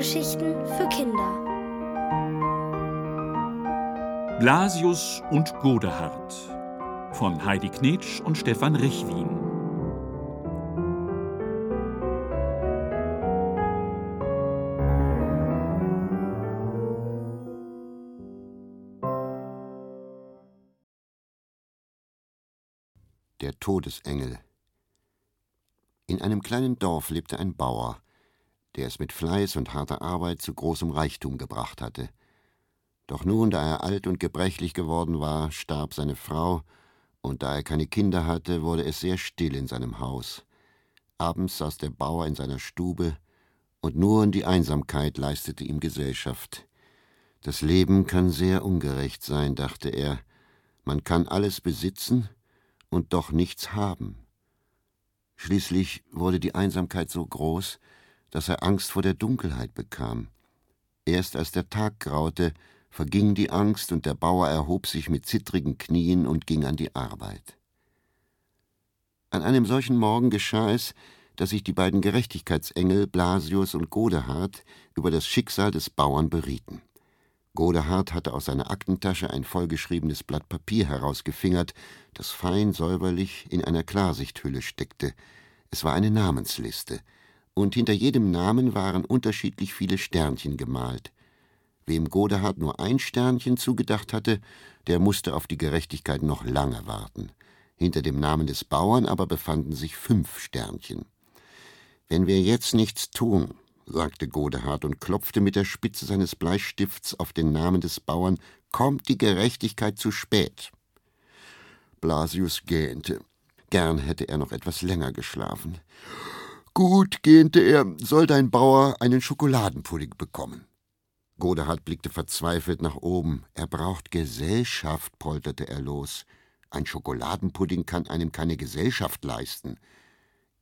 Hörgeschichten für Kinder. Blasius und Godehard von Heidi Knetsch und Stefan Richwin. Der Todesengel In einem kleinen Dorf lebte ein Bauer, der es mit Fleiß und harter Arbeit zu großem Reichtum gebracht hatte. Doch nun, da er alt und gebrechlich geworden war, starb seine Frau, und da er keine Kinder hatte, wurde es sehr still in seinem Haus. Abends saß der Bauer in seiner Stube, und nur die Einsamkeit leistete ihm Gesellschaft. Das Leben kann sehr ungerecht sein, dachte er. Man kann alles besitzen und doch nichts haben. Schließlich wurde die Einsamkeit so groß, dass er Angst vor der Dunkelheit bekam. Erst als der Tag graute, verging die Angst und der Bauer erhob sich mit zittrigen Knien und ging an die Arbeit. An einem solchen Morgen geschah es, dass sich die beiden Gerechtigkeitsengel Blasius und Godehard über das Schicksal des Bauern berieten. Godehard hatte aus seiner Aktentasche ein vollgeschriebenes Blatt Papier herausgefingert, das fein säuberlich in einer Klarsichthülle steckte. Es war eine Namensliste – und hinter jedem Namen waren unterschiedlich viele Sternchen gemalt. Wem Godehard nur ein Sternchen zugedacht hatte, der musste auf die Gerechtigkeit noch lange warten. Hinter dem Namen des Bauern aber befanden sich fünf Sternchen. Wenn wir jetzt nichts tun, sagte Godehard und klopfte mit der Spitze seines Bleistifts auf den Namen des Bauern, kommt die Gerechtigkeit zu spät. Blasius gähnte. Gern hätte er noch etwas länger geschlafen. Gut, gähnte er, soll dein Bauer einen Schokoladenpudding bekommen. Godehard blickte verzweifelt nach oben. Er braucht Gesellschaft, polterte er los. Ein Schokoladenpudding kann einem keine Gesellschaft leisten.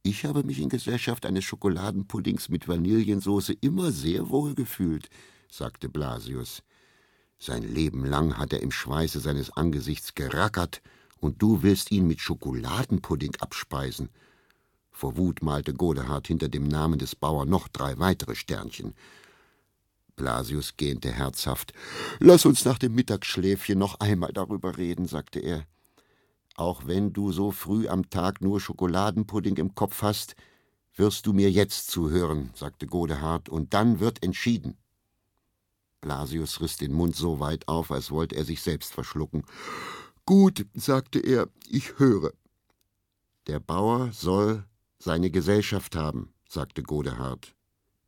Ich habe mich in Gesellschaft eines Schokoladenpuddings mit Vanillensauce immer sehr wohl gefühlt, sagte Blasius. Sein Leben lang hat er im Schweiße seines Angesichts gerackert, und du willst ihn mit Schokoladenpudding abspeisen. Vor Wut malte Godehard hinter dem Namen des Bauern noch drei weitere Sternchen. Blasius gähnte herzhaft. Lass uns nach dem Mittagsschläfchen noch einmal darüber reden, sagte er. Auch wenn du so früh am Tag nur Schokoladenpudding im Kopf hast, wirst du mir jetzt zuhören, sagte Godehard, und dann wird entschieden. Blasius riss den Mund so weit auf, als wollte er sich selbst verschlucken. Gut, sagte er, ich höre. Der Bauer soll seine Gesellschaft haben, sagte Godehard.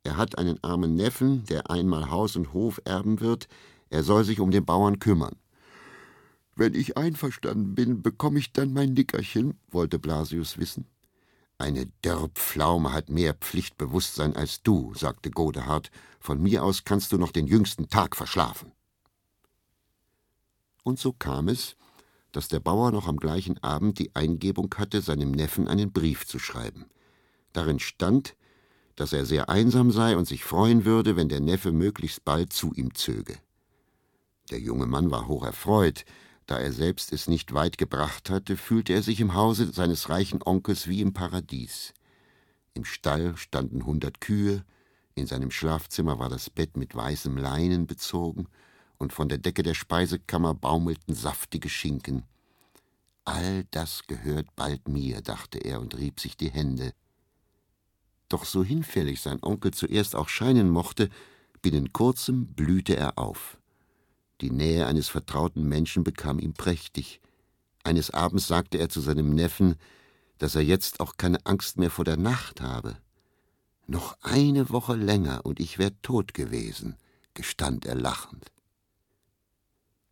Er hat einen armen Neffen, der einmal Haus und Hof erben wird, er soll sich um den Bauern kümmern. Wenn ich einverstanden bin, bekomme ich dann mein Nickerchen, wollte Blasius wissen. Eine Dörrpflaume hat mehr Pflichtbewusstsein als du, sagte Godehard. Von mir aus kannst du noch den jüngsten Tag verschlafen. Und so kam es, dass der Bauer noch am gleichen Abend die Eingebung hatte, seinem Neffen einen Brief zu schreiben. Darin stand, dass er sehr einsam sei und sich freuen würde, wenn der Neffe möglichst bald zu ihm zöge. Der junge Mann war hoch erfreut, da er selbst es nicht weit gebracht hatte, fühlte er sich im Hause seines reichen Onkels wie im Paradies. Im Stall standen hundert Kühe, in seinem Schlafzimmer war das Bett mit weißem Leinen bezogen, und von der Decke der Speisekammer baumelten saftige Schinken. All das gehört bald mir, dachte er und rieb sich die Hände. Doch so hinfällig sein Onkel zuerst auch scheinen mochte, binnen kurzem blühte er auf. Die Nähe eines vertrauten Menschen bekam ihm prächtig. Eines Abends sagte er zu seinem Neffen, dass er jetzt auch keine Angst mehr vor der Nacht habe. Noch eine Woche länger und ich wär tot gewesen, gestand er lachend.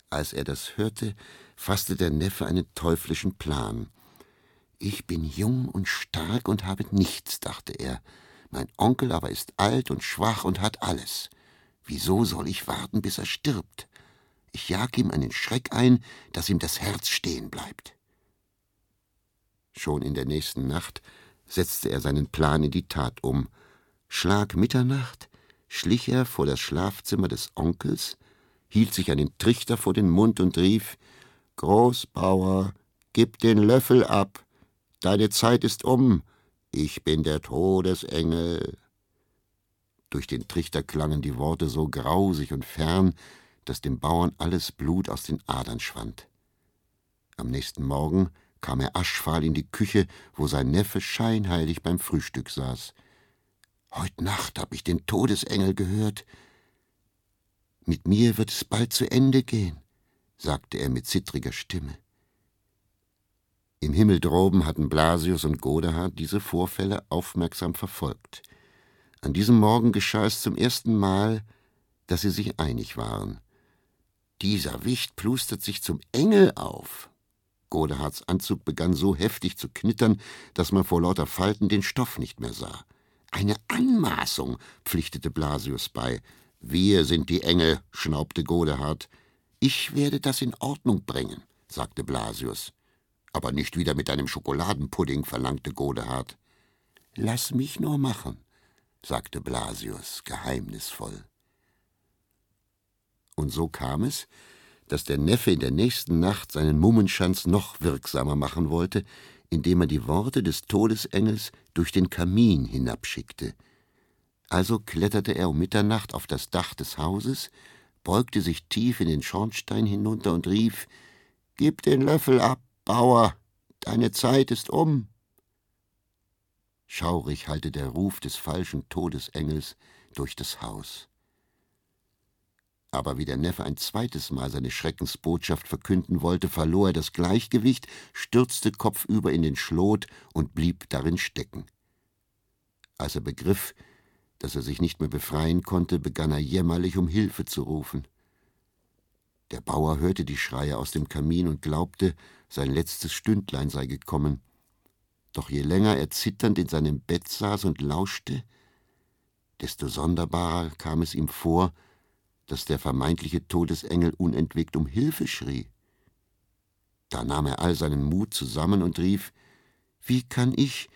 Als er das hörte, fasste der Neffe einen teuflischen Plan. Ich bin jung und stark und habe nichts, dachte er. Mein Onkel aber ist alt und schwach und hat alles. Wieso soll ich warten, bis er stirbt? Ich jag ihm einen Schreck ein, dass ihm das Herz stehen bleibt. Schon in der nächsten Nacht setzte er seinen Plan in die Tat um. Schlag Mitternacht schlich er vor das Schlafzimmer des Onkels, hielt sich einen Trichter vor den Mund und rief Großbauer, gib den Löffel ab, deine Zeit ist um, ich bin der Todesengel. Durch den Trichter klangen die Worte so grausig und fern, dass dem Bauern alles Blut aus den Adern schwand. Am nächsten Morgen kam er aschfahl in die Küche, wo sein Neffe scheinheilig beim Frühstück saß. Heut Nacht hab ich den Todesengel gehört. Mit mir wird es bald zu Ende gehen, sagte er mit zittriger Stimme. Im Himmel droben hatten Blasius und Godehard diese Vorfälle aufmerksam verfolgt. An diesem Morgen geschah es zum ersten Mal, dass sie sich einig waren. Dieser Wicht plustert sich zum Engel auf. Godehards Anzug begann so heftig zu knittern, dass man vor lauter Falten den Stoff nicht mehr sah. Eine Anmaßung, pflichtete Blasius bei. Wir sind die Engel, schnaubte Godehard. Ich werde das in Ordnung bringen, sagte Blasius. Aber nicht wieder mit deinem Schokoladenpudding, verlangte Godehard. Lass mich nur machen, sagte Blasius geheimnisvoll. Und so kam es, dass der Neffe in der nächsten Nacht seinen Mummenschanz noch wirksamer machen wollte, indem er die Worte des Todesengels durch den Kamin hinabschickte. Also kletterte er um Mitternacht auf das Dach des Hauses, beugte sich tief in den Schornstein hinunter und rief Gib den Löffel ab, Bauer, deine Zeit ist um. Schaurig hallte der Ruf des falschen Todesengels durch das Haus. Aber wie der Neffe ein zweites Mal seine Schreckensbotschaft verkünden wollte, verlor er das Gleichgewicht, stürzte kopfüber in den Schlot und blieb darin stecken. Als er begriff, dass er sich nicht mehr befreien konnte, begann er jämmerlich um Hilfe zu rufen. Der Bauer hörte die Schreie aus dem Kamin und glaubte, sein letztes Stündlein sei gekommen. Doch je länger er zitternd in seinem Bett saß und lauschte, desto sonderbarer kam es ihm vor, dass der vermeintliche Todesengel unentwegt um Hilfe schrie. Da nahm er all seinen Mut zusammen und rief Wie kann ich,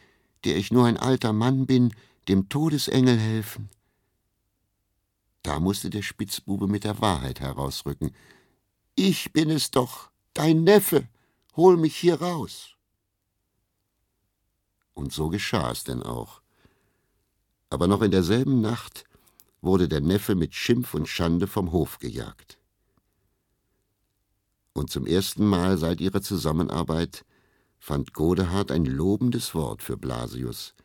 der ich nur ein alter Mann bin, dem Todesengel helfen? Da musste der Spitzbube mit der Wahrheit herausrücken, ich bin es doch, dein Neffe, hol mich hier raus. Und so geschah es denn auch. Aber noch in derselben Nacht wurde der Neffe mit Schimpf und Schande vom Hof gejagt. Und zum ersten Mal seit ihrer Zusammenarbeit fand Godehard ein lobendes Wort für Blasius.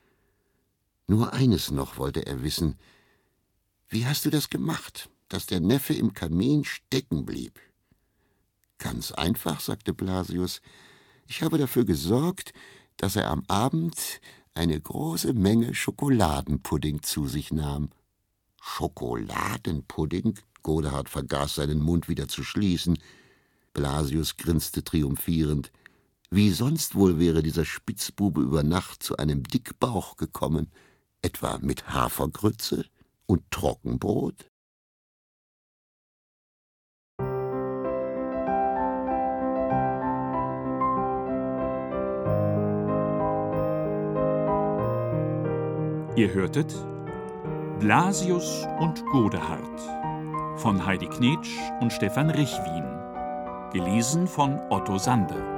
Nur eines noch wollte er wissen: Wie hast du das gemacht, dass der Neffe im Kamin stecken blieb? Ganz einfach, sagte Blasius. Ich habe dafür gesorgt, dass er am Abend eine große Menge Schokoladenpudding zu sich nahm. Schokoladenpudding? Godehard vergaß seinen Mund wieder zu schließen. Blasius grinste triumphierend. Wie sonst wohl wäre dieser Spitzbube über Nacht zu einem Dickbauch gekommen? Etwa mit Hafergrütze und Trockenbrot? Ihr hörtet Blasius und Godehard von Heidi Knetsch und Stefan Richwin. Gelesen von Otto Sande.